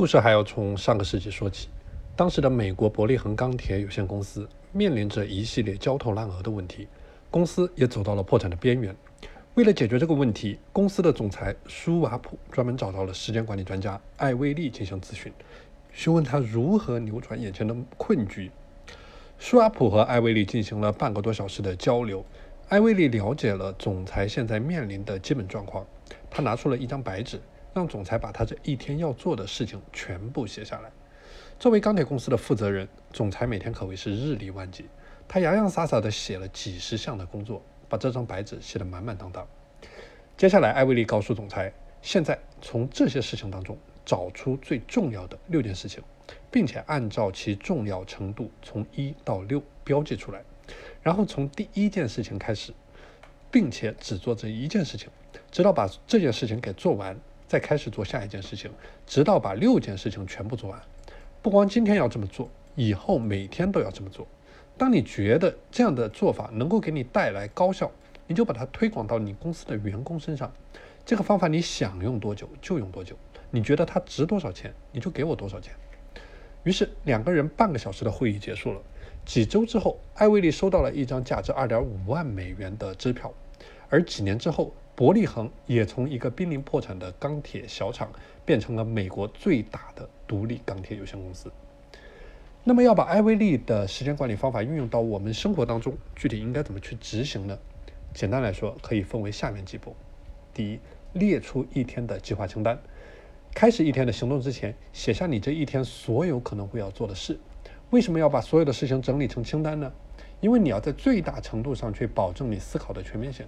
故事还要从上个世纪说起，当时的美国伯利恒钢铁有限公司面临着一系列焦头烂额的问题，公司也走到了破产的边缘。为了解决这个问题，公司的总裁舒瓦普专门找到了时间管理专家艾威利进行咨询，询问他如何扭转眼前的困局。舒瓦普和艾威利进行了半个多小时的交流。艾威利了解了总裁现在面临的基本状况，他拿出了一张白纸，让总裁把他这一天要做的事情全部写下来。作为钢铁公司的负责人，总裁每天可谓是日理万机，他洋洋洒洒地写了几十项的工作，把这张白纸写得满满当当。接下来，艾薇莉告诉总裁，现在从这些事情当中找出最重要的六件事情。并且按照其重要程度从一到六标记出来，然后从第一件事情开始，并且只做这一件事情，直到把这件事情给做完，再开始做下一件事情，直到把六件事情全部做完。不光今天要这么做，以后每天都要这么做。当你觉得这样的做法能够给你带来高效，你就把它推广到你公司的员工身上。这个方法你想用多久就用多久，你觉得它值多少钱，你就给我多少钱。于是两个人半个小时的会议结束了。几周之后，艾薇莉收到了一张价值二点五万美元的支票。而几年之后，伯利恒也从一个濒临破产的钢铁小厂变成了美国最大的独立钢铁有限公司。那么，要把艾薇利的时间管理方法运用到我们生活当中，具体应该怎么去执行呢？简单来说，可以分为下面几步：第一，列出一天的计划清单。开始一天的行动之前，写下你这一天所有可能会要做的事。为什么要把所有的事情整理成清单呢？因为你要在最大程度上去保证你思考的全面性。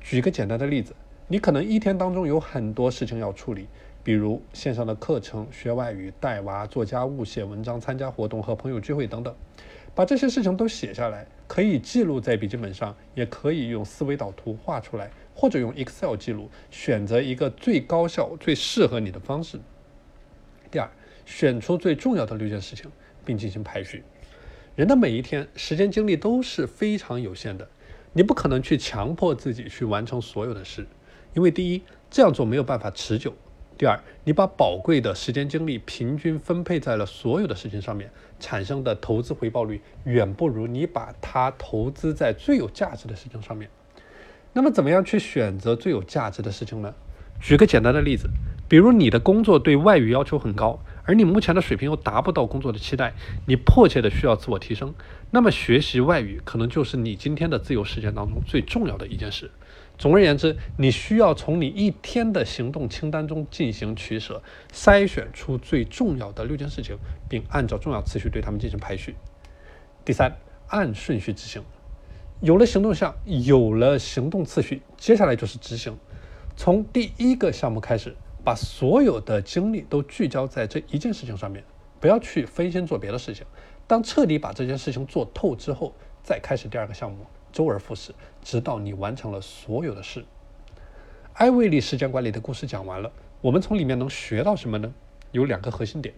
举个简单的例子，你可能一天当中有很多事情要处理，比如线上的课程、学外语、带娃、做家务、写文章、参加活动和朋友聚会等等。把这些事情都写下来，可以记录在笔记本上，也可以用思维导图画出来。或者用 Excel 记录，选择一个最高效、最适合你的方式。第二，选出最重要的六件事情，并进行排序。人的每一天，时间精力都是非常有限的，你不可能去强迫自己去完成所有的事，因为第一，这样做没有办法持久；第二，你把宝贵的时间精力平均分配在了所有的事情上面，产生的投资回报率远不如你把它投资在最有价值的事情上面。那么，怎么样去选择最有价值的事情呢？举个简单的例子，比如你的工作对外语要求很高，而你目前的水平又达不到工作的期待，你迫切的需要自我提升，那么学习外语可能就是你今天的自由时间当中最重要的一件事。总而言之，你需要从你一天的行动清单中进行取舍，筛选出最重要的六件事情，并按照重要次序对它们进行排序。第三，按顺序执行。有了行动项，有了行动次序，接下来就是执行。从第一个项目开始，把所有的精力都聚焦在这一件事情上面，不要去分心做别的事情。当彻底把这件事情做透之后，再开始第二个项目，周而复始，直到你完成了所有的事。艾维利时间管理的故事讲完了，我们从里面能学到什么呢？有两个核心点：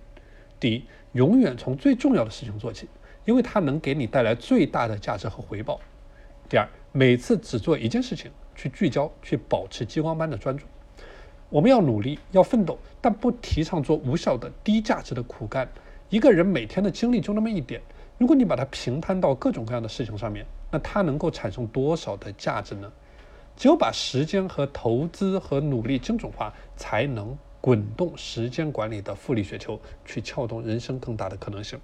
第一，永远从最重要的事情做起，因为它能给你带来最大的价值和回报。第二，每次只做一件事情，去聚焦，去保持激光般的专注。我们要努力，要奋斗，但不提倡做无效的、低价值的苦干。一个人每天的精力就那么一点，如果你把它平摊到各种各样的事情上面，那它能够产生多少的价值呢？只有把时间和投资和努力精准化，才能滚动时间管理的复利雪球，去撬动人生更大的可能性。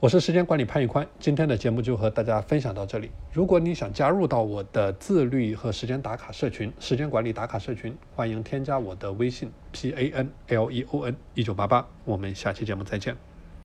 我是时间管理潘玉宽，今天的节目就和大家分享到这里。如果你想加入到我的自律和时间打卡社群、时间管理打卡社群，欢迎添加我的微信 p a n l e o n 一九八八。我们下期节目再见。